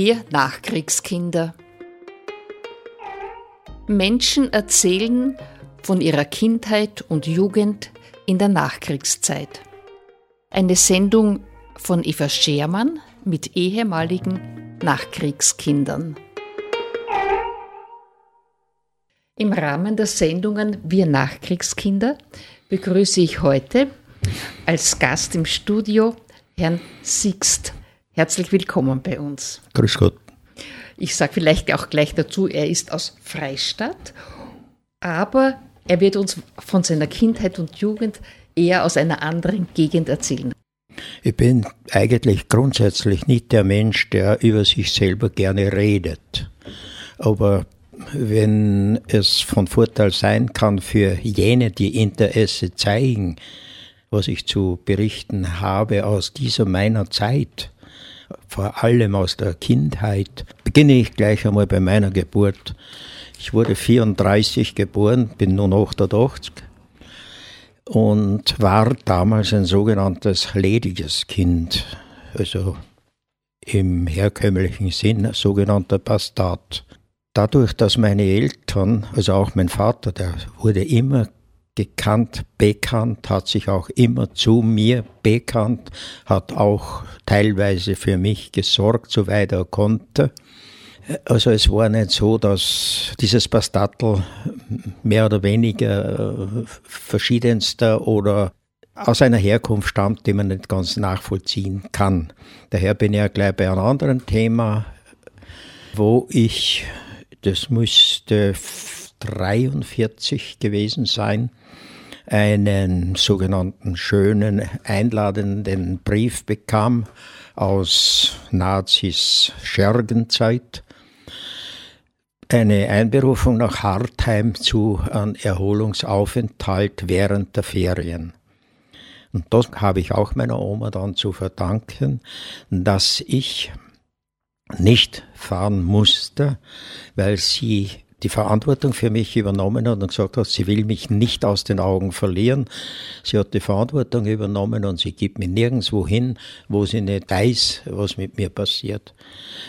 Wir Nachkriegskinder. Menschen erzählen von ihrer Kindheit und Jugend in der Nachkriegszeit. Eine Sendung von Eva Schermann mit ehemaligen Nachkriegskindern. Im Rahmen der Sendungen Wir Nachkriegskinder begrüße ich heute als Gast im Studio Herrn Sixt. Herzlich willkommen bei uns. Grüß Gott. Ich sage vielleicht auch gleich dazu, er ist aus Freistadt, aber er wird uns von seiner Kindheit und Jugend eher aus einer anderen Gegend erzählen. Ich bin eigentlich grundsätzlich nicht der Mensch, der über sich selber gerne redet. Aber wenn es von Vorteil sein kann für jene, die Interesse zeigen, was ich zu berichten habe aus dieser meiner Zeit, vor allem aus der Kindheit, beginne ich gleich einmal bei meiner Geburt. Ich wurde 34 geboren, bin nun 88 und war damals ein sogenanntes lediges Kind, also im herkömmlichen Sinn sogenannter Bastard dadurch, dass meine Eltern, also auch mein Vater, der wurde immer gekannt, bekannt, hat sich auch immer zu mir bekannt, hat auch teilweise für mich gesorgt, soweit er konnte. Also es war nicht so, dass dieses Bastattel mehr oder weniger äh, verschiedenster oder aus einer Herkunft stammt, die man nicht ganz nachvollziehen kann. Daher bin ich ja gleich bei einem anderen Thema, wo ich das müsste 43 gewesen sein, einen sogenannten schönen, einladenden Brief bekam aus Nazis Schergenzeit. Eine Einberufung nach Hartheim zu einem Erholungsaufenthalt während der Ferien. Und das habe ich auch meiner Oma dann zu verdanken, dass ich nicht fahren musste, weil sie die Verantwortung für mich übernommen hat und gesagt hat, sie will mich nicht aus den Augen verlieren. Sie hat die Verantwortung übernommen und sie gibt mich nirgendwo hin, wo sie nicht weiß, was mit mir passiert.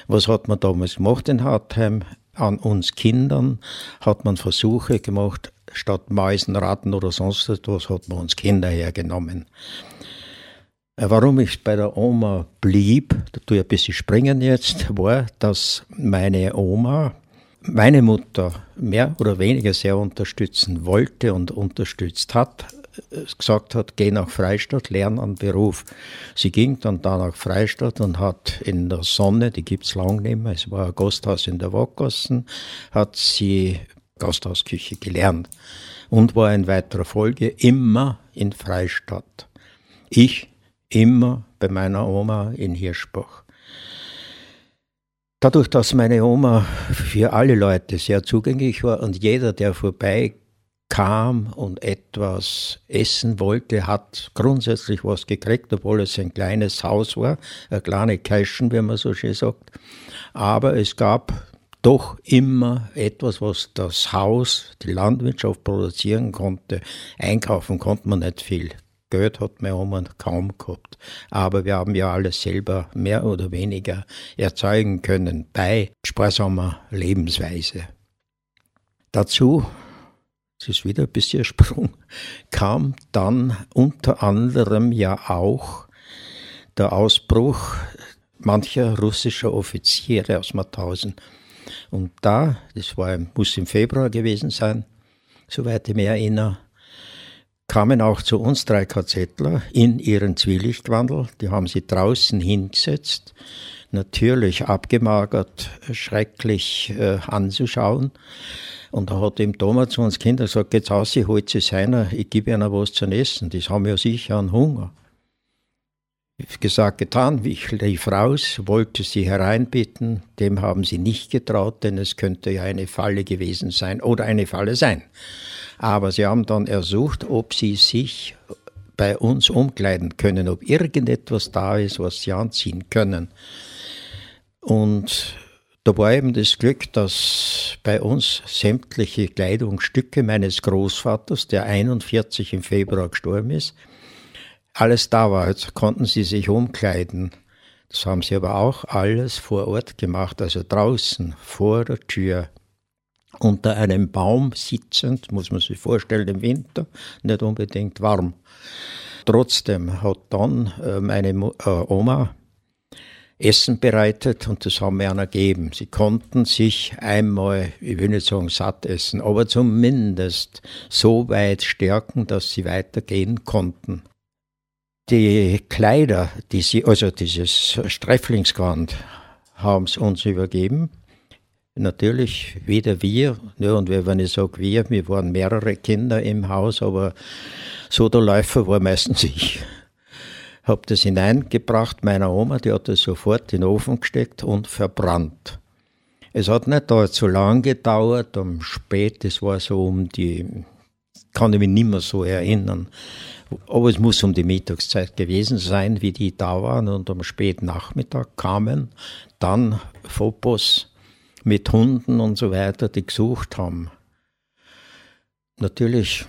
Was hat man damals gemacht in Hartheim? An uns Kindern hat man Versuche gemacht, statt Mäusen, Ratten oder sonst etwas hat man uns Kinder hergenommen. Äh, warum ich bei der Oma blieb, da tue ich ein bisschen springen jetzt, war, dass meine Oma meine Mutter mehr oder weniger sehr unterstützen wollte und unterstützt hat, äh, gesagt hat, geh nach Freistadt, lern einen Beruf. Sie ging dann da nach Freistadt und hat in der Sonne, die gibt's lang nicht mehr, es war ein Gasthaus in der Wackersen, hat sie Gasthausküche gelernt und war in weiterer Folge immer in Freistadt. Ich immer bei meiner Oma in Hirschbach. Dadurch, dass meine Oma für alle Leute sehr zugänglich war und jeder, der vorbei kam und etwas essen wollte, hat grundsätzlich was gekriegt, obwohl es ein kleines Haus war, eine kleine Kaschen, wie man so schön sagt. Aber es gab doch immer etwas, was das Haus, die Landwirtschaft produzieren konnte. Einkaufen konnte man nicht viel. Geld hat meine Oma kaum gehabt. Aber wir haben ja alles selber mehr oder weniger erzeugen können bei sparsamer Lebensweise. Dazu, das ist wieder ein bisschen Sprung, kam dann unter anderem ja auch der Ausbruch mancher russischer Offiziere aus Mauthausen. Und da, das war, muss im Februar gewesen sein, soweit ich mich erinnere, kamen auch zu uns drei KZler in ihren Zwielichtwandel. Die haben sie draußen hingesetzt, natürlich abgemagert, schrecklich äh, anzuschauen. Und da hat ihm Thomas zu uns Kindern gesagt, geht's aus, ich holt sie seiner, ich gebe ihnen was zu essen. Die haben ja sicher einen Hunger. Gesagt, getan, ich lief raus, wollte sie hereinbitten, dem haben sie nicht getraut, denn es könnte ja eine Falle gewesen sein oder eine Falle sein. Aber sie haben dann ersucht, ob sie sich bei uns umkleiden können, ob irgendetwas da ist, was sie anziehen können. Und da war eben das Glück, dass bei uns sämtliche Kleidungsstücke meines Großvaters, der 41 im Februar gestorben ist, alles da war. Jetzt konnten sie sich umkleiden. Das haben sie aber auch alles vor Ort gemacht, also draußen vor der Tür. Unter einem Baum sitzend, muss man sich vorstellen, im Winter, nicht unbedingt warm. Trotzdem hat dann äh, meine äh, Oma Essen bereitet und das haben wir ihnen gegeben. Sie konnten sich einmal, ich will nicht sagen satt essen, aber zumindest so weit stärken, dass sie weitergehen konnten. Die Kleider, die sie, also dieses Sträflingsgewand, haben sie uns übergeben. Natürlich wieder wir, ja, und wenn ich sage wir, wir waren mehrere Kinder im Haus, aber so der Läufer war meistens ich. Habe das hineingebracht. Meiner Oma, die hat das sofort in den Ofen gesteckt und verbrannt. Es hat nicht da zu lang gedauert, um spät, es war so um die, kann ich mich nicht mehr so erinnern, aber es muss um die Mittagszeit gewesen sein, wie die da waren. Und am späten Nachmittag kamen dann Fopos mit Hunden und so weiter, die gesucht haben. Natürlich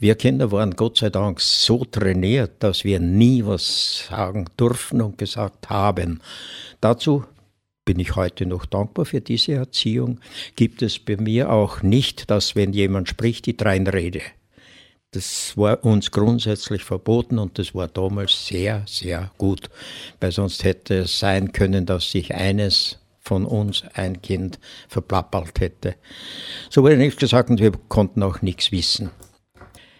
wir Kinder waren Gott sei Dank so trainiert, dass wir nie was sagen durften und gesagt haben. Dazu bin ich heute noch dankbar für diese Erziehung. Gibt es bei mir auch nicht, dass wenn jemand spricht, ich reinrede. Das war uns grundsätzlich verboten und das war damals sehr, sehr gut, weil sonst hätte es sein können, dass sich eines von uns ein Kind verplappert hätte. So wurde nichts gesagt und wir konnten auch nichts wissen.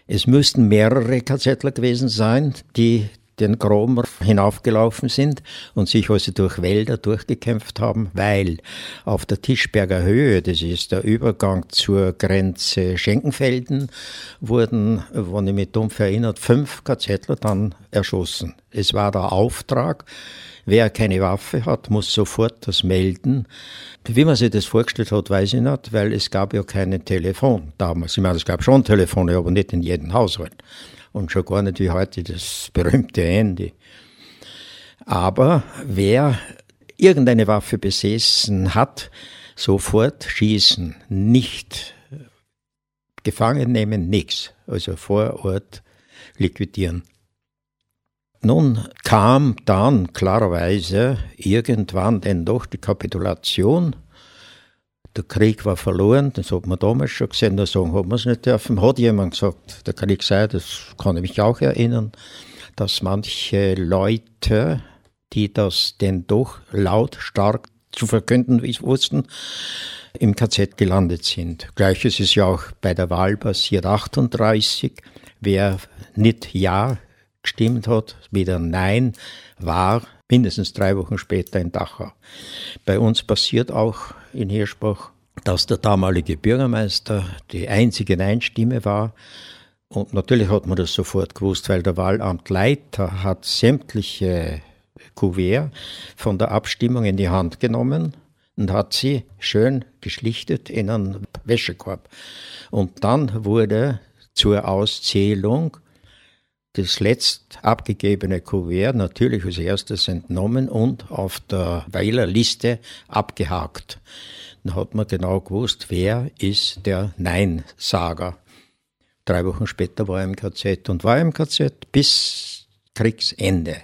Es müssten mehrere KZler gewesen sein, die den Gromer hinaufgelaufen sind und sich also durch Wälder durchgekämpft haben, weil auf der Tischberger Höhe, das ist der Übergang zur Grenze Schenkenfelden, wurden, wenn ich mich dumpf erinnert, fünf KZler dann erschossen. Es war der Auftrag, wer keine Waffe hat, muss sofort das melden. Wie man sich das vorgestellt hat, weiß ich nicht, weil es gab ja kein Telefon damals. Ich meine, es gab schon Telefone, aber nicht in jedem Haushalt. Und schon gar nicht wie heute das berühmte Handy. Aber wer irgendeine Waffe besessen hat, sofort schießen, nicht gefangen nehmen, nichts. Also vor Ort liquidieren. Nun kam dann klarerweise irgendwann denn doch die Kapitulation. Der Krieg war verloren, das hat man damals schon gesehen, da sagen hat man es nicht dürfen. Hat jemand gesagt, der Krieg sei, das kann ich mich auch erinnern, dass manche Leute, die das denn doch lautstark zu verkünden wussten, im KZ gelandet sind. Gleiches ist ja auch bei der Wahl passiert, 38. Wer nicht Ja gestimmt hat, wieder Nein war, mindestens drei Wochen später in Dachau. Bei uns passiert auch in Hirschbach, dass der damalige Bürgermeister die einzige Nein-Stimme war. Und natürlich hat man das sofort gewusst, weil der Wahlamtleiter hat sämtliche Kuvert von der Abstimmung in die Hand genommen und hat sie schön geschlichtet in einen Wäschekorb. Und dann wurde zur Auszählung das letzt abgegebene Kuvert natürlich als erstes entnommen und auf der Wählerliste abgehakt. Dann hat man genau gewusst, wer ist der Nein-Sager. Drei Wochen später war er im KZ und war im KZ bis Kriegsende.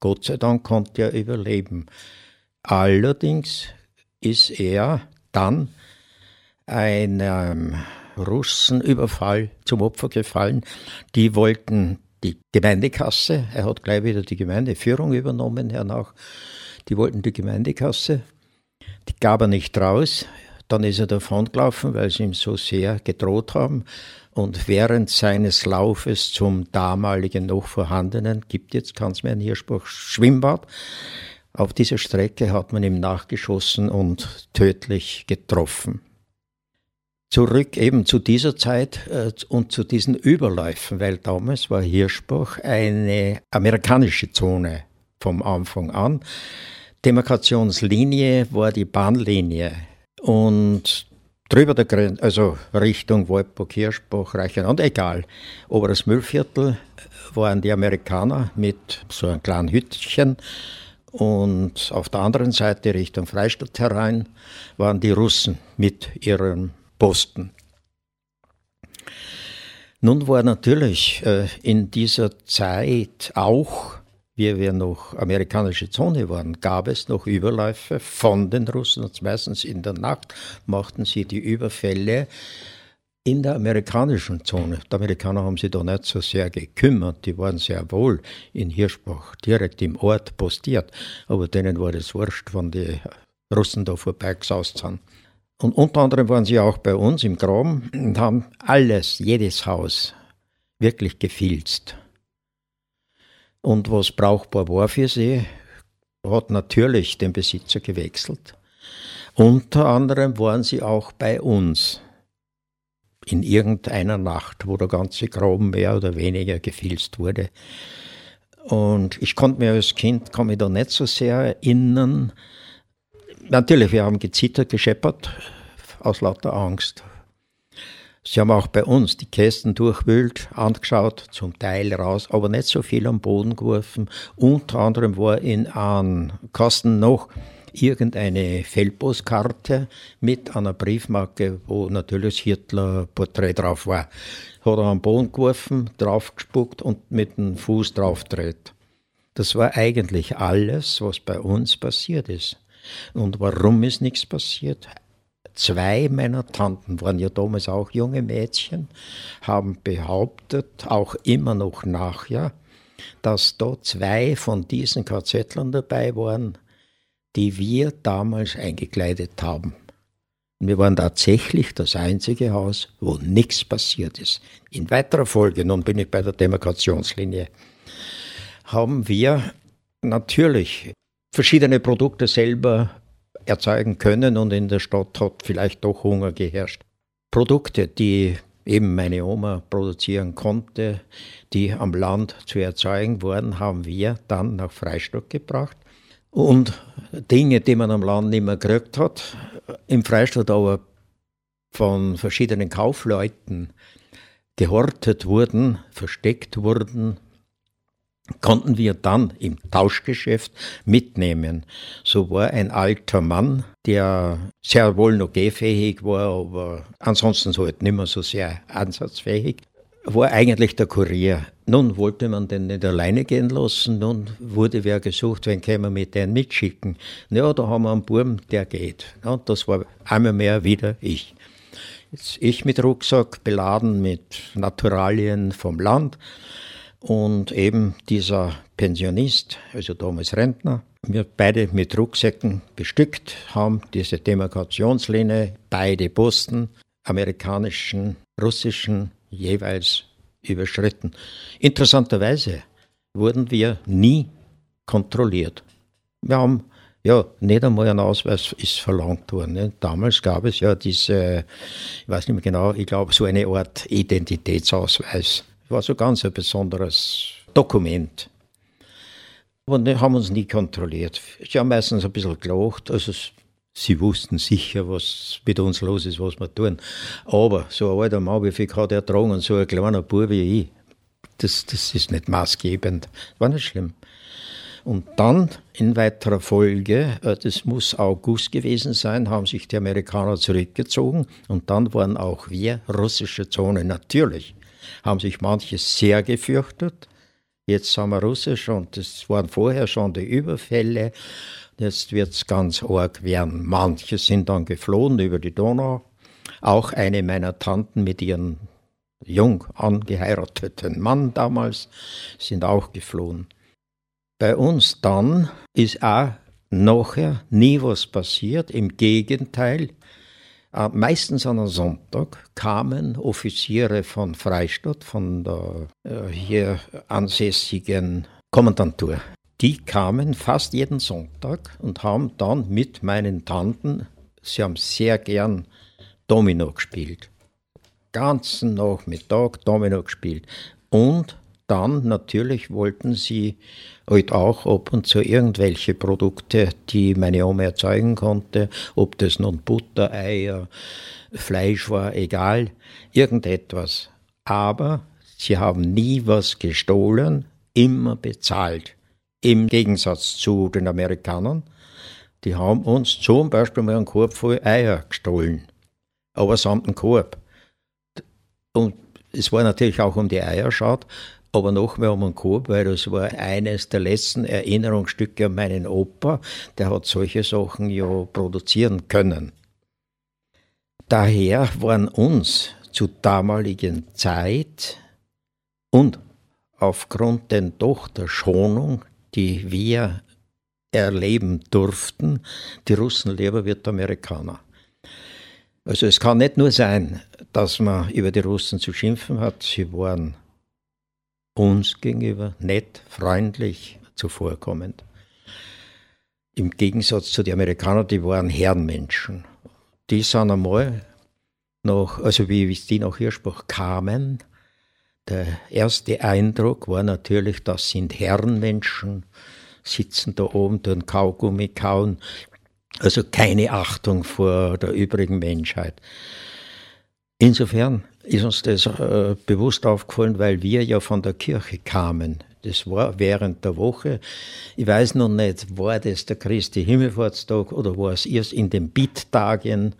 Gott sei Dank konnte er überleben. Allerdings ist er dann einem Russenüberfall zum Opfer gefallen. Die wollten die Gemeindekasse, er hat gleich wieder die Gemeindeführung übernommen hernach, die wollten die Gemeindekasse, die gab er nicht raus, dann ist er davon gelaufen, weil sie ihm so sehr gedroht haben. Und während seines Laufes zum damaligen noch vorhandenen, gibt jetzt kann es mir ein Hirschbach Schwimmbad, auf dieser Strecke hat man ihm nachgeschossen und tödlich getroffen zurück eben zu dieser Zeit äh, und zu diesen Überläufen, weil damals war Hirschbach eine amerikanische Zone vom Anfang an. Demarkationslinie war die Bahnlinie und drüber der Grenze, also Richtung Waldburg, Hirschbach, Reichenand, egal. Oberes Müllviertel waren die Amerikaner mit so einem kleinen Hütchen und auf der anderen Seite Richtung Freistadt herein waren die Russen mit ihrem Posten. Nun war natürlich äh, in dieser Zeit auch, wie wir noch amerikanische Zone waren, gab es noch Überläufe von den Russen und meistens in der Nacht machten sie die Überfälle in der amerikanischen Zone. Die Amerikaner haben sich da nicht so sehr gekümmert, die waren sehr wohl in Hirschbach direkt im Ort postiert, aber denen war das wurscht, wenn die Russen da vorbeigesaust sind. Und unter anderem waren sie auch bei uns im Graben und haben alles, jedes Haus wirklich gefilzt. Und was brauchbar war für sie, hat natürlich den Besitzer gewechselt. Unter anderem waren sie auch bei uns in irgendeiner Nacht, wo der ganze Graben mehr oder weniger gefilzt wurde. Und ich konnte mir als Kind, kann mich da nicht so sehr erinnern. Natürlich, wir haben gezittert, gescheppert, aus lauter Angst. Sie haben auch bei uns die Kästen durchwühlt, angeschaut, zum Teil raus, aber nicht so viel am Boden geworfen. Unter anderem war in einem Kasten noch irgendeine Feldpostkarte mit einer Briefmarke, wo natürlich das Hitler-Porträt drauf war. Hat er am Boden geworfen, draufgespuckt und mit dem Fuß draufgedreht. Das war eigentlich alles, was bei uns passiert ist. Und warum ist nichts passiert? Zwei meiner Tanten waren ja damals auch junge Mädchen, haben behauptet, auch immer noch nachher, dass da zwei von diesen KZlern dabei waren, die wir damals eingekleidet haben. Wir waren tatsächlich das einzige Haus, wo nichts passiert ist. In weiterer Folge, nun bin ich bei der Demarkationslinie, haben wir natürlich verschiedene Produkte selber erzeugen können und in der Stadt hat vielleicht doch Hunger geherrscht. Produkte, die eben meine Oma produzieren konnte, die am Land zu erzeugen wurden, haben wir dann nach Freistadt gebracht und Dinge, die man am Land nicht mehr gekriegt hat, im Freistaat aber von verschiedenen Kaufleuten gehortet wurden, versteckt wurden, konnten wir dann im Tauschgeschäft mitnehmen. So war ein alter Mann, der sehr wohl noch gehfähig war, aber ansonsten so halt nicht mehr so sehr ansatzfähig, war eigentlich der Kurier. Nun wollte man den nicht alleine gehen lassen, nun wurde wer gesucht, wen können wir mit denen mitschicken. Ja, da haben wir einen Burm, der geht. Ja, das war einmal mehr wieder ich. Jetzt ich mit Rucksack beladen mit Naturalien vom Land und eben dieser Pensionist, also damals Rentner, wir beide mit Rucksäcken bestückt, haben diese Demarkationslinie, beide Posten, amerikanischen, russischen, jeweils überschritten. Interessanterweise wurden wir nie kontrolliert. Wir haben ja, nicht einmal ein Ausweis ist verlangt worden. Ne? Damals gab es ja diese, ich weiß nicht mehr genau, ich glaube so eine Art Identitätsausweis. War so ganz ein besonderes Dokument. Aber wir haben uns nie kontrolliert. Ich habe meistens ein bisschen gelacht. Also sie wussten sicher, was mit uns los ist, was wir tun. Aber so ein alter Mann, wie viel hat er tragen und so ein kleiner Bub wie ich, das, das ist nicht maßgebend. War nicht schlimm. Und dann in weiterer Folge, äh, das muss August gewesen sein, haben sich die Amerikaner zurückgezogen und dann waren auch wir russische Zone. Natürlich haben sich manche sehr gefürchtet. Jetzt sind wir russisch und das waren vorher schon die Überfälle Jetzt wird es ganz arg werden. Manche sind dann geflohen über die Donau. Auch eine meiner Tanten mit ihrem jung angeheirateten Mann damals sind auch geflohen. Bei uns dann ist auch nachher nie was passiert. Im Gegenteil, meistens an einem Sonntag kamen Offiziere von Freistadt, von der äh, hier ansässigen Kommandantur die kamen fast jeden Sonntag und haben dann mit meinen Tanten, sie haben sehr gern Domino gespielt. Ganzen Nachmittag Domino gespielt. Und dann natürlich wollten sie halt auch ab und zu irgendwelche Produkte, die meine Oma erzeugen konnte, ob das nun Butter, Eier, Fleisch war, egal, irgendetwas. Aber sie haben nie was gestohlen, immer bezahlt. Im Gegensatz zu den Amerikanern, die haben uns zum Beispiel mal einen Korb voll Eier gestohlen. Aber samt dem Korb. Und es war natürlich auch um die Eier schaut, aber noch mehr um den Kopf, weil das war eines der letzten Erinnerungsstücke an meinen Opa. Der hat solche Sachen ja produzieren können. Daher waren uns zu damaligen Zeit und aufgrund denn doch der Schonung, die wir erleben durften, die Russen lieber wie die Amerikaner. Also es kann nicht nur sein, dass man über die Russen zu schimpfen hat, sie waren uns gegenüber nett, freundlich, zuvorkommend. Im Gegensatz zu den Amerikanern, die waren Herrenmenschen. Die sind einmal noch, also wie die nach Hirschbach kamen, der erste Eindruck war natürlich, das sind Herrenmenschen, sitzen da oben, tun Kaugummi kauen, also keine Achtung vor der übrigen Menschheit. Insofern ist uns das äh, bewusst aufgefallen, weil wir ja von der Kirche kamen. Das war während der Woche. Ich weiß noch nicht, war das der Christi Himmelfahrtstag oder war es erst in den Bitttagen.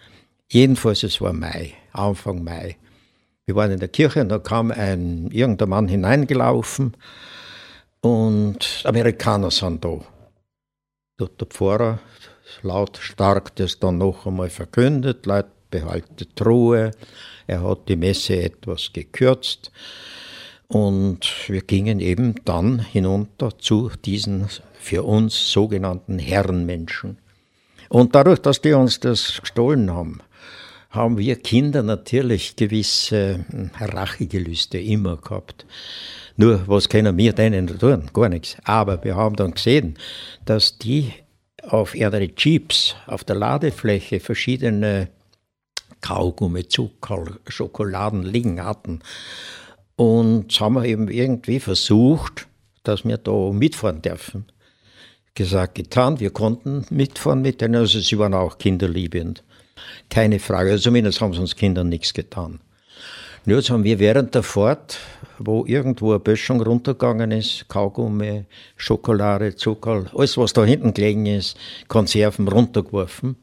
Jedenfalls, es war Mai, Anfang Mai. Wir waren in der Kirche und da kam ein irgendein Mann hineingelaufen und Amerikaner sind da. Der Pfarrer laut stark das dann noch einmal verkündet, Leute behaltet Ruhe. Er hat die Messe etwas gekürzt und wir gingen eben dann hinunter zu diesen für uns sogenannten Herrenmenschen. Und dadurch, dass die uns das gestohlen haben, haben wir Kinder natürlich gewisse hm, Rachegelüste immer gehabt. Nur, was können wir denen tun? Gar nichts. Aber wir haben dann gesehen, dass die auf ihre Jeeps auf der Ladefläche verschiedene Kaugummi, Zucker, Schokoladen liegen hatten. Und haben wir eben irgendwie versucht, dass wir da mitfahren dürfen. Gesagt, getan, wir konnten mitfahren mit denen, also sie waren auch kinderliebend. Keine Frage, also zumindest haben sie uns Kindern nichts getan. Nur jetzt haben wir während der Fahrt, wo irgendwo eine Böschung runtergegangen ist, Kaugummi, Schokolade, Zucker, alles was da hinten gelegen ist, Konserven runtergeworfen.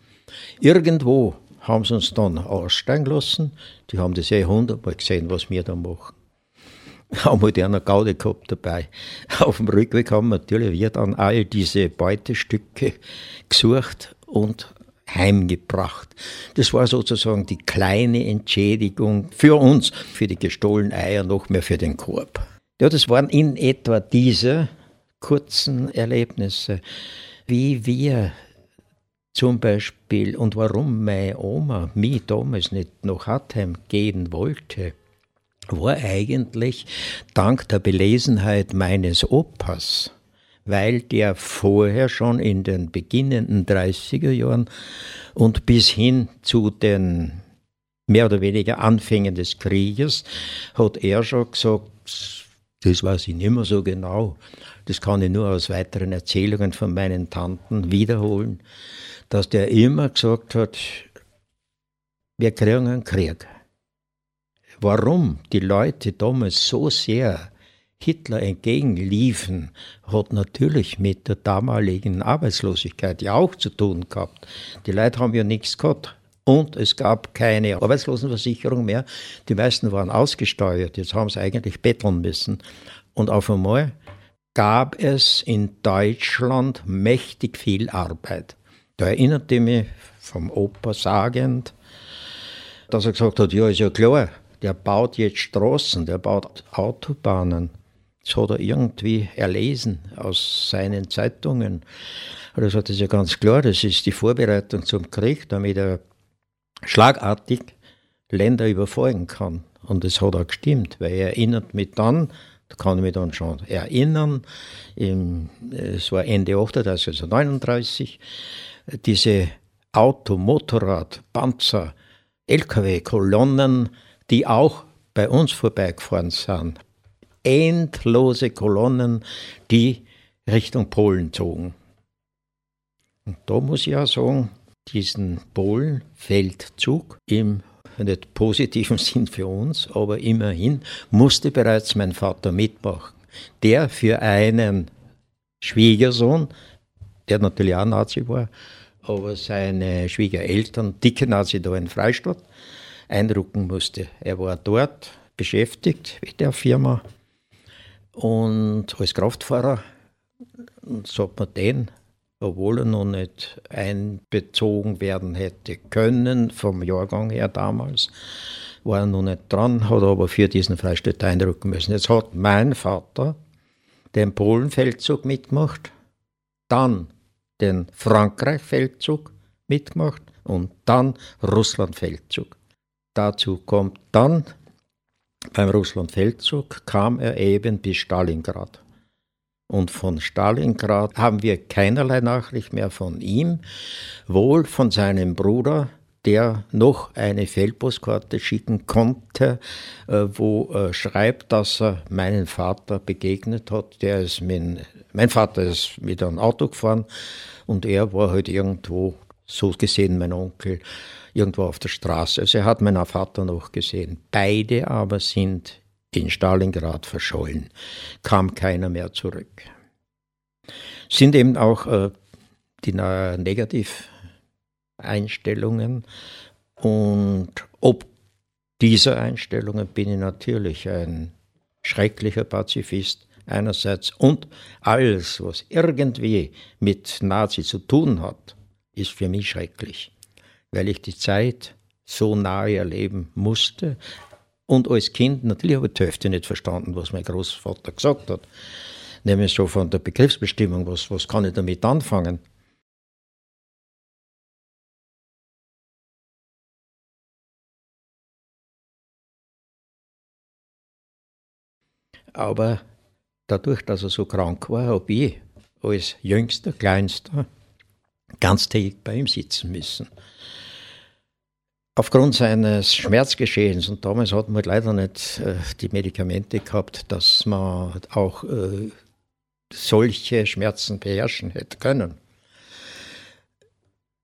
Irgendwo haben sie uns dann aussteigen lassen. Die haben das eh hundertmal gesehen, was wir da machen. Haben halt einer Gaude gehabt dabei. Auf dem Rückweg haben natürlich wir dann all diese Beutestücke gesucht und heimgebracht. Das war sozusagen die kleine Entschädigung für uns, für die gestohlenen Eier, noch mehr für den Korb. Ja, das waren in etwa diese kurzen Erlebnisse, wie wir zum Beispiel und warum meine Oma mich damals nicht nach Hartheim gehen wollte, war eigentlich dank der Belesenheit meines Opas weil der vorher schon in den beginnenden 30er Jahren und bis hin zu den mehr oder weniger Anfängen des Krieges hat er schon gesagt, das weiß ich nicht mehr so genau, das kann ich nur aus weiteren Erzählungen von meinen Tanten wiederholen, dass der immer gesagt hat, wir kriegen einen Krieg. Warum die Leute damals so sehr Hitler entgegenliefen, hat natürlich mit der damaligen Arbeitslosigkeit ja auch zu tun gehabt. Die Leute haben ja nichts gehabt. Und es gab keine Arbeitslosenversicherung mehr. Die meisten waren ausgesteuert. Jetzt haben sie eigentlich betteln müssen. Und auf einmal gab es in Deutschland mächtig viel Arbeit. Da erinnerte ich mich vom Opa sagend, dass er gesagt hat, ja, ist ja klar, der baut jetzt Straßen, der baut Autobahnen. Das hat er irgendwie erlesen aus seinen Zeitungen. Und er sagt, das ist ja ganz klar, das ist die Vorbereitung zum Krieg, damit er schlagartig Länder überfolgen kann. Und das hat auch gestimmt, weil er erinnert mich dann, da kann ich mich dann schon erinnern, im, es war Ende 38, also 39, diese Auto, Motorrad, Panzer, LKW-Kolonnen, die auch bei uns vorbeigefahren sind, endlose Kolonnen, die Richtung Polen zogen. Und da muss ich auch sagen, diesen Polenfeldzug im nicht positiven Sinn für uns, aber immerhin musste bereits mein Vater mitmachen, der für einen Schwiegersohn, der natürlich auch Nazi war, aber seine Schwiegereltern, dicke Nazi da in Freistadt, einrücken musste. Er war dort beschäftigt mit der Firma Und als Kraftfahrer sagt man den, obwohl er noch nicht einbezogen werden hätte können, vom Jahrgang her damals, war er noch nicht dran, hat aber für diesen Freistaat einrücken müssen. Jetzt hat mein Vater den Polenfeldzug mitgemacht, dann den Frankreich-Feldzug mitgemacht und dann Russland-Feldzug. Dazu kommt dann, beim Russland-Feldzug kam er eben bis Stalingrad. Und von Stalingrad haben wir keinerlei Nachricht mehr von ihm, wohl von seinem Bruder, der noch eine Feldpostkarte schicken konnte, äh, wo er schreibt, dass er meinen Vater begegnet hat. Der ist mit, mein Vater ist mit einem Auto gefahren und er war halt irgendwo, so gesehen mein Onkel, irgendwo auf der Straße. Also er hat meinen Vater noch gesehen. Beide aber sind in Stalingrad verschollen. Kam keiner mehr zurück. Sind eben auch äh, die Negativeinstellungen und ob dieser Einstellungen bin ich natürlich ein schrecklicher Pazifist einerseits und alles, was irgendwie mit Nazi zu tun hat, ist für mich schrecklich, weil ich die Zeit so nahe erleben musste und als Kind natürlich habe ich die Hälfte nicht verstanden, was mein Großvater gesagt hat. Nämlich so von der Begriffsbestimmung, was, was kann ich damit anfangen? Aber dadurch, dass er so krank war, habe ich als jüngster, kleinster ganztägig bei ihm sitzen müssen. Aufgrund seines Schmerzgeschehens, und damals hatten wir leider nicht äh, die Medikamente gehabt, dass man auch äh, solche Schmerzen beherrschen hätte können,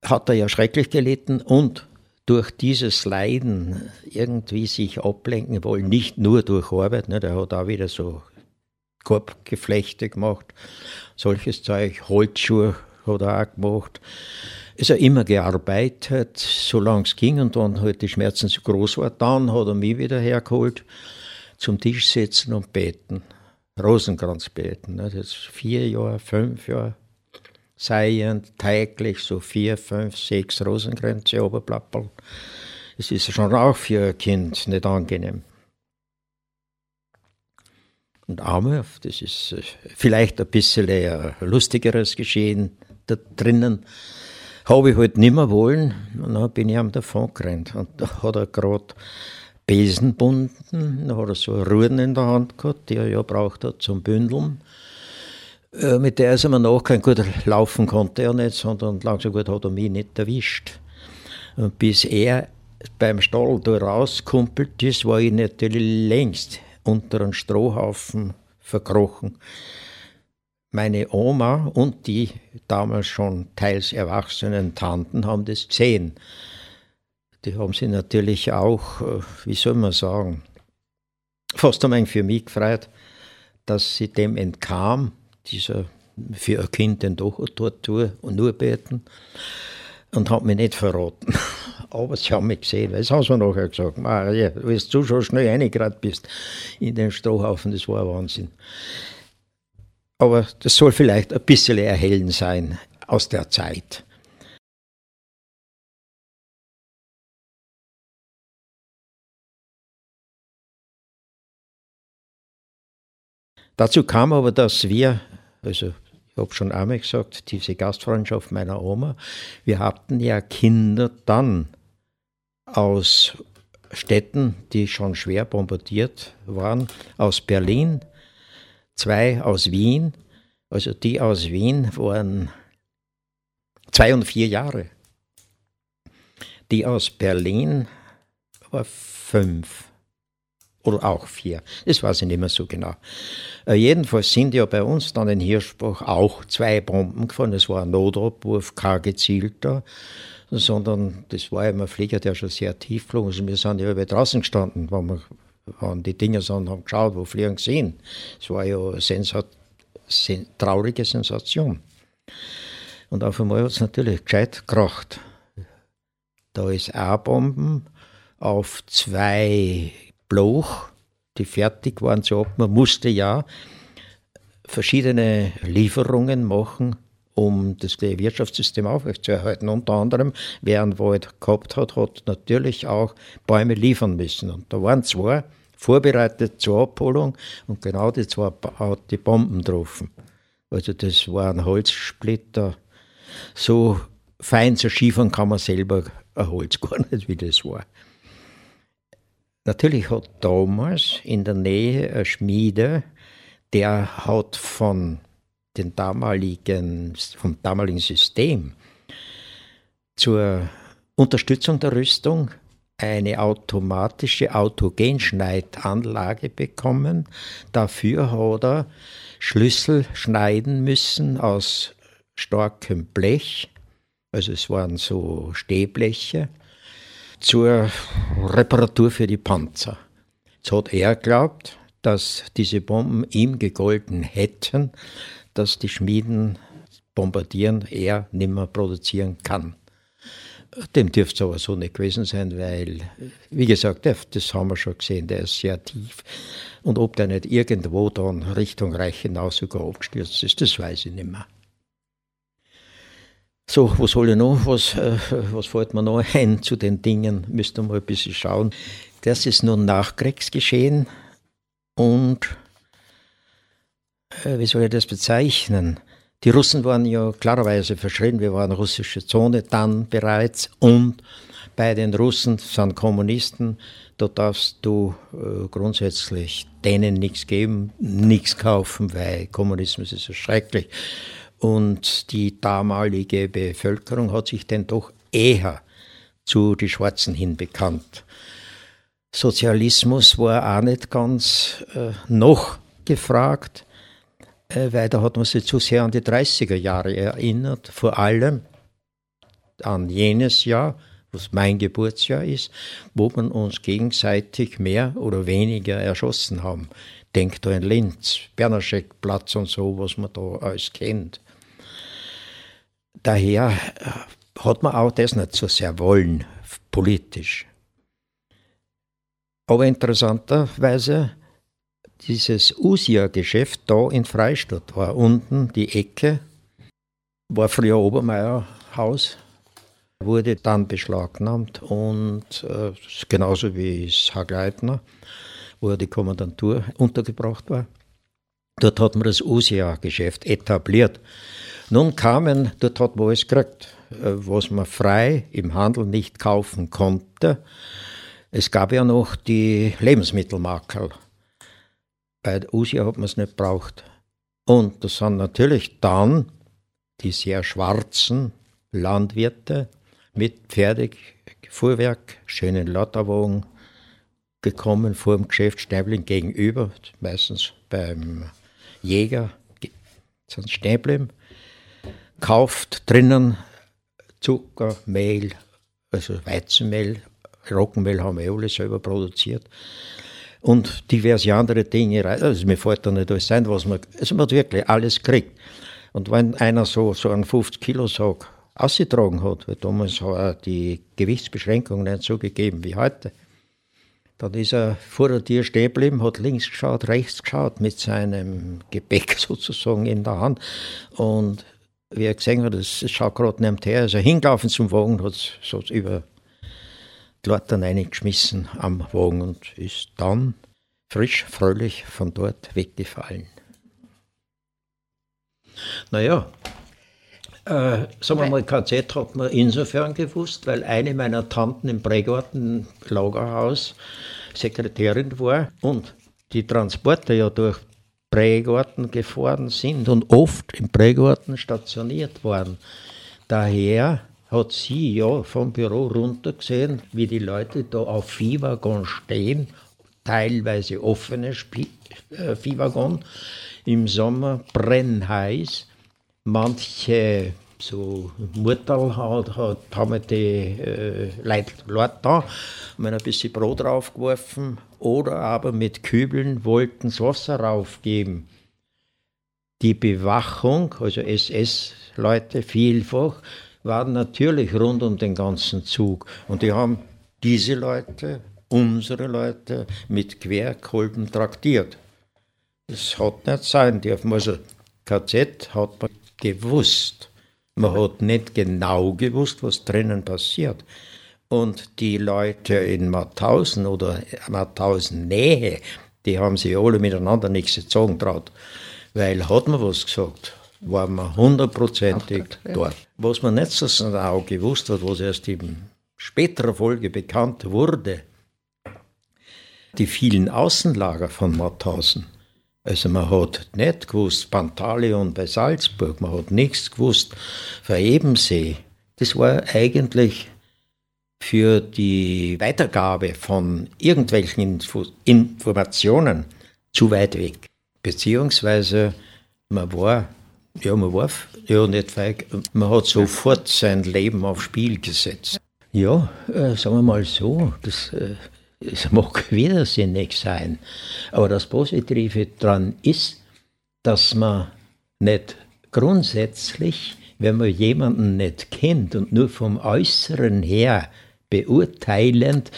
hat er ja schrecklich gelitten und durch dieses Leiden irgendwie sich ablenken wollen, nicht nur durch Arbeit, ne, der hat auch wieder so Korbgeflechte gemacht, solches Zeug, Holzschuhe hat er auch gemacht. Es hat immer gearbeitet, solange es ging und dann halt die Schmerzen zu groß waren. Dann hat er mich wieder hergeholt, zum Tisch setzen und beten. Rosenkranz beten. Ne? Das vier Jahre, fünf Jahre seiend, täglich so vier, fünf, sechs Rosenkränze oberplappeln. Es ist schon auch für ein Kind nicht angenehm. Und einmal, das ist äh, vielleicht ein bisschen ein lustigeres Geschehen da drinnen, habe ich halt nicht mehr wollen. Und dann bin ich am davon gerannt. Und da hat er gerade Besen bunden, da hat er so Ruhen in der Hand gehabt, die er ja braucht hat zum Bündeln. Äh, mit der ist er mir nachgegangen, gut, laufen konnte er nicht, sondern langsam gut hat er mich nicht erwischt. Und bis er beim Stall da rauskumpelt ist, war ich natürlich längst unter einem Strohhaufen verkrochen. Meine Oma und die damals schon teils erwachsenen Tanten haben das gesehen. Die haben sich natürlich auch, äh, wie soll man sagen, fast ein für mich gefreut, dass sie dem entkam, dieser für ein Kind den doch dort tue und nur beten und hat mich nicht verraten. Aber sie haben mich gesehen, das haben sie nachher gesagt. Maria, du so schon schnell reingerannt bist in den Strohhaufen, das war Wahnsinn. Aber das soll vielleicht ein bisschen erhellen sein aus der Zeit. Dazu kam aber, dass wir, also ich habe schon einmal gesagt, diese Gastfreundschaft meiner Oma, wir hatten ja Kinder dann aus Städten, die schon schwer bombardiert waren, aus Berlin, zwei aus Wien. Also die aus Wien waren zwei und vier Jahre. Die aus Berlin war fünf oder auch vier. Das weiß ich nicht mehr so genau. Äh, jedenfalls sind ja bei uns dann in Hirschbach auch zwei Bomben gefallen. Es war ein Notabwurf, kein gezielter, sondern das war immer ein Flieger, der schon sehr tief flog. Also wir sind ja über draußen gestanden, wenn wir waren die Dinger so und haben geschaut, wo fliegen hin. Es war ja eine sen traurige Sensation. Und auf einmal hat es natürlich gescheit gekracht. Da ist A-Bomben auf zwei Bloch, die fertig waren zu ab. Man musste ja verschiedene Lieferungen machen, um das Wirtschaftssystem aufrechtzuerhalten. Unter anderem, wer einen Wald gehabt hat, hat natürlich auch Bäume liefern müssen. Und da waren zwei vorbereitet zur Abholung und genau die zwei hat die Bomben getroffen. Also das waren Holzsplitter. So fein zerschiefern kann man selber ein Holz gar nicht, wie das war. Natürlich hat damals in der Nähe eine Schmiede, der hat von den damaligen, vom damaligen System zur Unterstützung der Rüstung eine automatische Autogenschneidanlage bekommen. Dafür hat er Schlüssel schneiden müssen aus starkem Blech, also es waren so Stehbleche, zur Reparatur für die Panzer. Jetzt hat er glaubt, dass diese Bomben ihm gegolten hätten, dass die Schmieden bombardieren, er nimmer produzieren kann. Dem dürfte es aber so nicht gewesen sein, weil, wie gesagt, das haben wir schon gesehen, der ist sehr tief. Und ob der nicht irgendwo dann Richtung Reichenau sogar abgestürzt ist, das weiß ich nicht mehr. So, was soll ich noch? Was, äh, was fällt mir noch ein zu den Dingen? Müsste mal ein bisschen schauen. Das ist nun Nachkriegsgeschehen und äh, wie soll ich das bezeichnen? Die Russen waren ja klarerweise verschrien, wir waren russische Zone dann bereits und bei den Russen sind Kommunisten, da darfst du äh, grundsätzlich denen nichts geben, nichts kaufen, weil Kommunismus ist so schrecklich. Und die damalige Bevölkerung hat sich denn doch eher zu den Schwarzen hin bekannt. Sozialismus war auch nicht ganz äh, noch gefragt. Äh, weil da hat man sich zu sehr an die 30er Jahre erinnert, vor allem an jenes Jahr, was mein Geburtsjahr ist, wo man uns gegenseitig mehr oder weniger erschossen haben. Denkt da in Linz, Bernaschek-Platz und so, was man da alles kennt. Daher äh, hat man auch das nicht so sehr wollen, politisch. Aber interessanterweise dieses Usia-Geschäft da in Freistadt war unten die Ecke, war früher Obermeier-Haus, wurde dann beschlagnahmt und äh, genauso wie das Hagleitner, wo die Kommandantur untergebracht war. Dort hat man das Usia-Geschäft etabliert. Nun kamen, dort hat man alles gekriegt, äh, was man frei im Handel nicht kaufen konnte. Es gab ja noch die Lebensmittelmakel bei der USI hat man es nicht braucht. Und das sind natürlich dann die sehr schwarzen Landwirte mit Pferdefuhrwerk, schönen Lotterwagen gekommen vor dem Geschäft Stäbling gegenüber, meistens beim Jäger, sind Stäblim, kauft drinnen Zucker, Mehl, also Weizenmehl, Roggenmehl haben wir alle selber produziert und diverse andere Dinge. Also mir fällt da nicht alles ein, was man, also man hat wirklich alles kriegt. Und wenn einer so, so einen 50 Kilo Sack ausgetragen hat, weil damals war die Gewichtsbeschränkung nicht so gegeben wie heute, dann ist er vor der Tür stehen geblieben, hat links geschaut, rechts geschaut mit seinem Gepäck sozusagen in der Hand. Und wie er gesehen hat, das schaut gerade neben her, ist er hingelaufen zum Wagen, hat so über die Latten reingeschmissen am Wagen und ist dann frisch, fröhlich von dort weggefallen. Naja, äh, sagen wir mal, KZ hat man insofern gewusst, weil eine meiner Tanten im Prägarten Lagerhaus Sekretärin war und die Transporte ja durch Prägarten gefahren sind und oft im Prägarten stationiert waren. Daher hat sie ja vom Büro runter gesehen, wie die Leute da auf Viehwaggon stehen, teilweise offene Spie äh, Viehwaggon, im Sommer brennheiß. Manche so Mutterl hat, hat, haben die äh, Leute, Leute da, haben ein bisschen Brot draufgeworfen oder aber mit Kübeln wollten das Wasser raufgeben. Die Bewachung, also SS-Leute vielfach, waren natürlich rund um den ganzen Zug. Und die haben diese Leute, unsere Leute, mit Querkolben traktiert. Das hat nicht sein dürfen. Also KZ hat man gewusst. Man hat nicht genau gewusst, was drinnen passiert. Und die Leute in Mauthausen oder Mauthausen Nähe, die haben sich alle miteinander nichts sagen traut. Weil hat man was gesagt, war man hundertprozentig dort. Was man nicht so genau gewusst hat, was erst in späterer Folge bekannt wurde, die vielen Außenlager von Mauthausen. Also man hat nicht gewusst, Pantaleon bei Salzburg, man hat nichts gewusst, für Ebensee. Das war eigentlich für die Weitergabe von irgendwelchen Info Informationen zu weit weg. Beziehungsweise man war, ja, man war ja nicht feig, man hat sofort sein Leben aufs Spiel gesetzt. Ja, äh, sagen wir mal so, das, äh, es mag widersinnig sein, aber das Positive daran ist, dass man nicht grundsätzlich, wenn man jemanden nicht kennt und nur vom Äußeren her beurteilend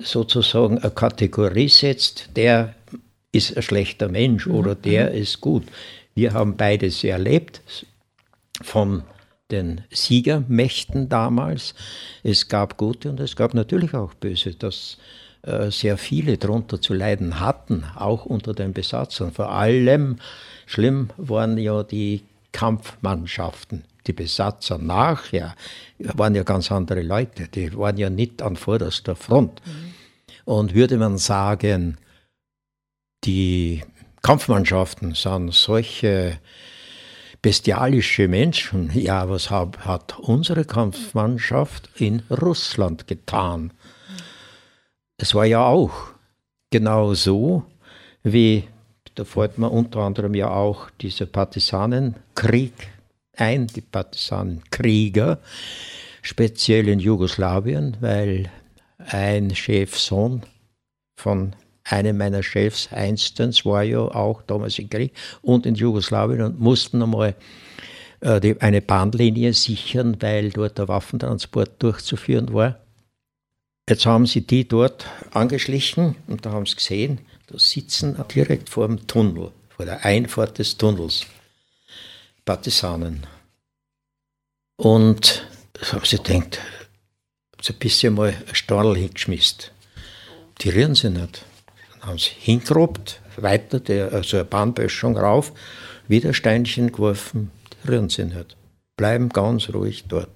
sozusagen eine Kategorie setzt, der ist ein schlechter Mensch mhm. oder der ist gut. Wir haben beides erlebt von den Siegermächten damals. Es gab gute und es gab natürlich auch böse, dass äh, sehr viele darunter zu leiden hatten, auch unter den Besatzern. Vor allem schlimm waren ja die Kampfmannschaften, die Besatzer nachher waren ja ganz andere Leute, die waren ja nicht an vorderster Front. Und würde man sagen, die Kampfmannschaften sind solche bestialische Menschen. Ja, was hat, hat unsere Kampfmannschaft in Russland getan? Es war ja auch genau so, wie da fällt mir unter anderem ja auch dieser Partisanenkrieg ein, die Partisanenkrieger, speziell in Jugoslawien, weil ein Chefsohn von einem meiner Chefs einstens war ja auch damals im Krieg und in Jugoslawien und mussten einmal äh, eine Bahnlinie sichern, weil dort der Waffentransport durchzuführen war. Jetzt haben sie die dort angeschlichen und da haben sie gesehen, da sitzen direkt vor dem Tunnel, vor der Einfahrt des Tunnels, Partisanen. Und da haben sie gedacht, so ein bisschen mal ein Storl hingeschmissen. Die rühren sie nicht. Dann haben sie hingerobt, weiter, der, also eine Bahnböschung rauf, wieder Steinchen geworfen, die rühren sie nicht. Bleiben ganz ruhig dort.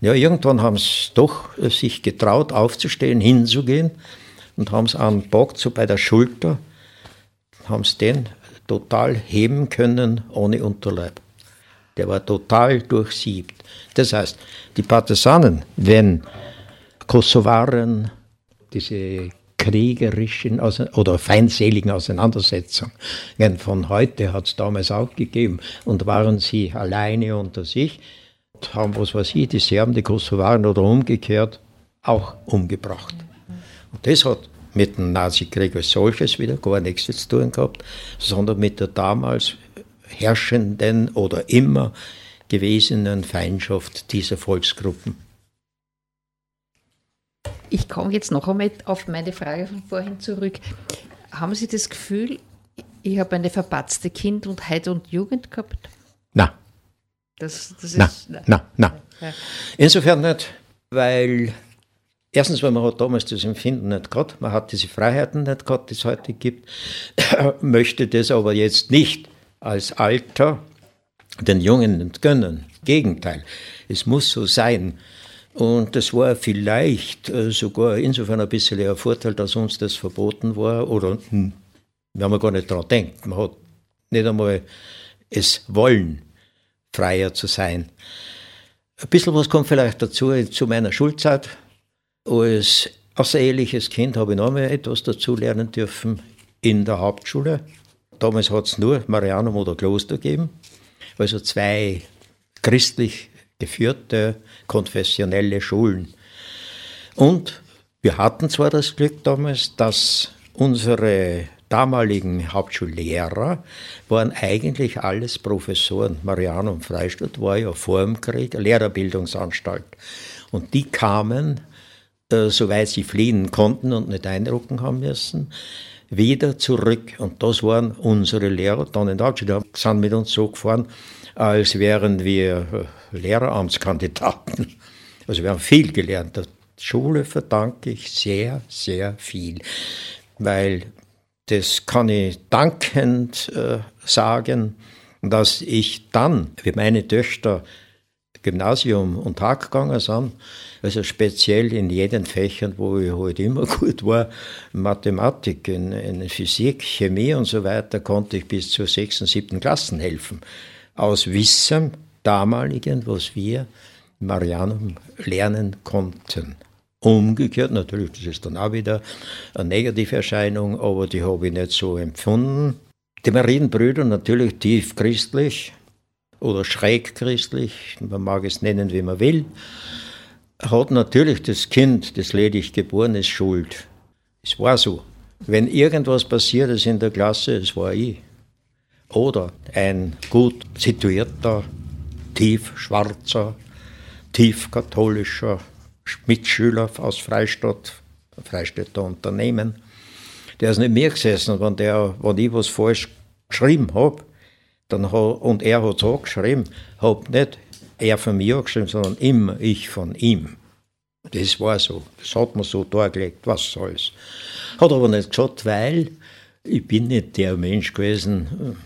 Ja, irgendwann haben sie doch sich getraut, aufzustehen, hinzugehen und haben es anpackt, so bei der Schulter, haben sie den total heben können ohne Unterleib. Der war total durchsiebt. Das heißt, die Partisanen, wenn Kosovaren diese kriegerischen oder feindseligen Auseinandersetzungen von heute hat es damals auch gegeben und waren sie alleine unter sich, haben, was weiß ich, die Serben, die Kosovaren oder umgekehrt auch umgebracht. Und das hat mit dem Nazikrieg als solches wieder gar nichts zu tun gehabt, sondern mit der damals herrschenden oder immer gewesenen Feindschaft dieser Volksgruppen. Ich komme jetzt noch einmal auf meine Frage von vorhin zurück. Haben Sie das Gefühl, ich habe eine verpatzte Kind- und Heid- und Jugend gehabt? Nein. Das, das ist, nein, nein. Ja. Insofern nicht, weil erstens, weil man hat damals das Empfinden nicht gehabt, man hat diese Freiheiten nicht gehabt, die es heute gibt, möchte das aber jetzt nicht als Alter den Jungen entgönnen. Gegenteil, es muss so sein. Und das war vielleicht äh, sogar insofern ein bisschen ein Vorteil, dass uns das verboten war, oder hm, wir haben gar nicht daran gedacht. Man hat nicht einmal es wollen freier zu sein. Ein bisschen was kommt vielleicht dazu zu meiner Schulzeit. Als außereheliches Kind habe ich noch mal etwas dazu lernen dürfen in der Hauptschule. Damals hat es nur Marianum oder Kloster gegeben, also zwei christlich geführte konfessionelle Schulen. Und wir hatten zwar das Glück damals, dass unsere damaligen Hauptschullehrer waren eigentlich alles Professoren. Marianum Freistadt war ja vor dem Krieg eine Lehrerbildungsanstalt. Und die kamen äh, soweit sie fliehen konnten und nicht einrücken haben müssen, wieder zurück. Und das waren unsere Lehrer dann in. Die sind mit uns so gefahren, als wären wir äh, Lehreramtskandidaten. Also wir haben viel gelernt. Der Schule verdanke ich sehr, sehr viel, weil das kann ich dankend äh, sagen, dass ich dann, wie meine Töchter Gymnasium und Tag gegangen sind, also speziell in jeden Fächern, wo ich halt immer gut war, Mathematik, in, in Physik, Chemie und so weiter, konnte ich bis zur sechsten, siebten Klassen helfen. Aus Wissen damaligen, was wir Marianum lernen konnten. Umgekehrt natürlich, das ist dann auch wieder eine negative Erscheinung, aber die habe ich nicht so empfunden. Die Marienbrüder natürlich tief christlich oder schräg christlich, man mag es nennen, wie man will, hat natürlich das Kind, das ledig geboren ist, Schuld. Es war so. Wenn irgendwas passiert ist in der Klasse, es war ich. Oder ein gut situierter, tief schwarzer, tief katholischer Mitschüler aus Freistadt, Freistädter Unternehmen, der ist nicht mir gesessen, wenn, der, wenn ich was falsch geschrieben habe, dann und er hat es auch geschrieben, hat nicht er von mir geschrieben, sondern immer ich von ihm. Das war so. Das hat man so dargelegt, was soll's. Hat aber nicht gesagt, weil ich bin nicht der Mensch gewesen,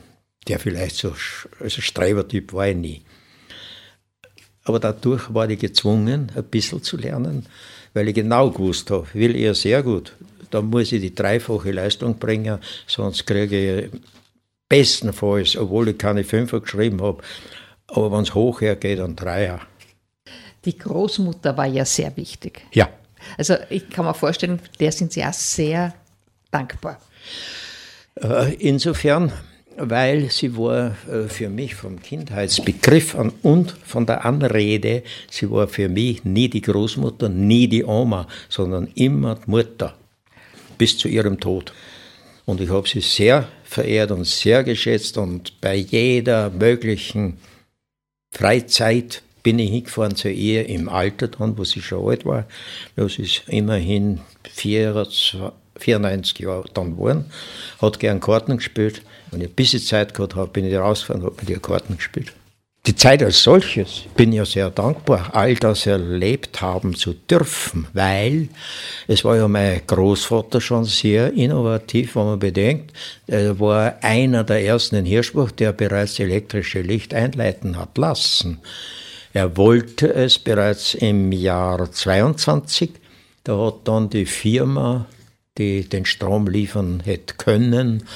der vielleicht so also Strebertyp war ich nie. Aber dadurch war ich gezwungen, ein bisschen zu lernen, weil ich genau gewusst habe, will ich sehr gut, dann muss ich die dreifache Leistung bringen, sonst kriege ich bestenfalls, obwohl ich keine Fünfer geschrieben habe, aber wenn es hoch hergeht, dann Dreier. Die Großmutter war ja sehr wichtig. Ja. Also ich kann mir vorstellen, der sind Sie auch sehr dankbar. Äh, insofern, weil sie war äh, für mich vom Kindheitsbegriff an und von der Anrede, sie war für mich nie die Großmutter, nie die Oma, sondern immer die Mutter bis zu ihrem Tod. Und ich habe sie sehr verehrt und sehr geschätzt und bei jeder möglichen Freizeit bin ich hingefahren zu ihr im Alter dann, wo sie schon alt war. Das ist immerhin 94 Jahre dann geworden. Hat gern Karten gespielt. Wenn ich ein bisschen Zeit gehabt habe, bin ich rausgefahren und habe mit ihr Karten gespielt. Die Zeit als solches bin ja sehr dankbar, all das erlebt haben zu dürfen, weil es war ja mein Großvater schon sehr innovativ, wenn man bedenkt, er war einer der ersten in Hirschbach, der bereits elektrische Licht einleiten hat lassen. Er wollte es bereits im Jahr 22, da hat dann die Firma, die den Strom liefern hätte können,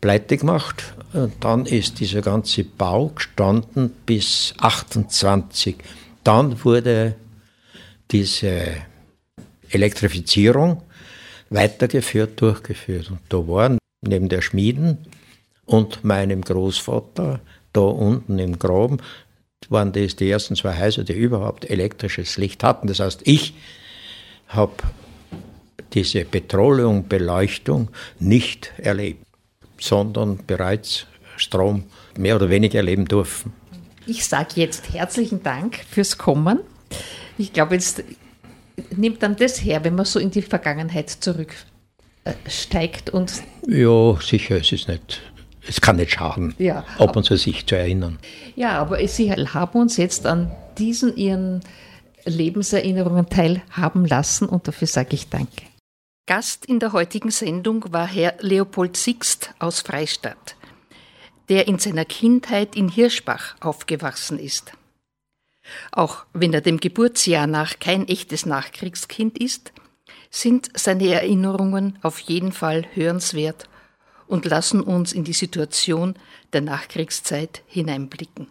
pleite gemacht. Dann ist dieser ganze Bau gestanden bis 28. Dann wurde diese Elektrifizierung weitergeführt, durchgeführt. Und da waren neben der Schmieden und meinem Großvater da unten im Graben, waren das die ersten zwei Häuser, die überhaupt elektrisches Licht hatten. Das heißt, ich habe diese Betreuung, Beleuchtung nicht erlebt sondern bereits Strom mehr oder weniger erleben durften. Ich sage jetzt herzlichen Dank fürs Kommen. Ich glaube, jetzt nimmt dann das her, wenn man so in die Vergangenheit zurücksteigt und. Ja, sicher, es ist nicht. Es kann nicht schaden, ja, ab und zu sich zu erinnern. Ja, aber Sie haben uns jetzt an diesen Ihren Lebenserinnerungen teilhaben lassen und dafür sage ich Danke. Gast in der heutigen Sendung war Herr Leopold Sixt aus Freistadt, der in seiner Kindheit in Hirschbach aufgewachsen ist. Auch wenn er dem Geburtsjahr nach kein echtes Nachkriegskind ist, sind seine Erinnerungen auf jeden Fall hörenswert und lassen uns in die Situation der Nachkriegszeit hineinblicken.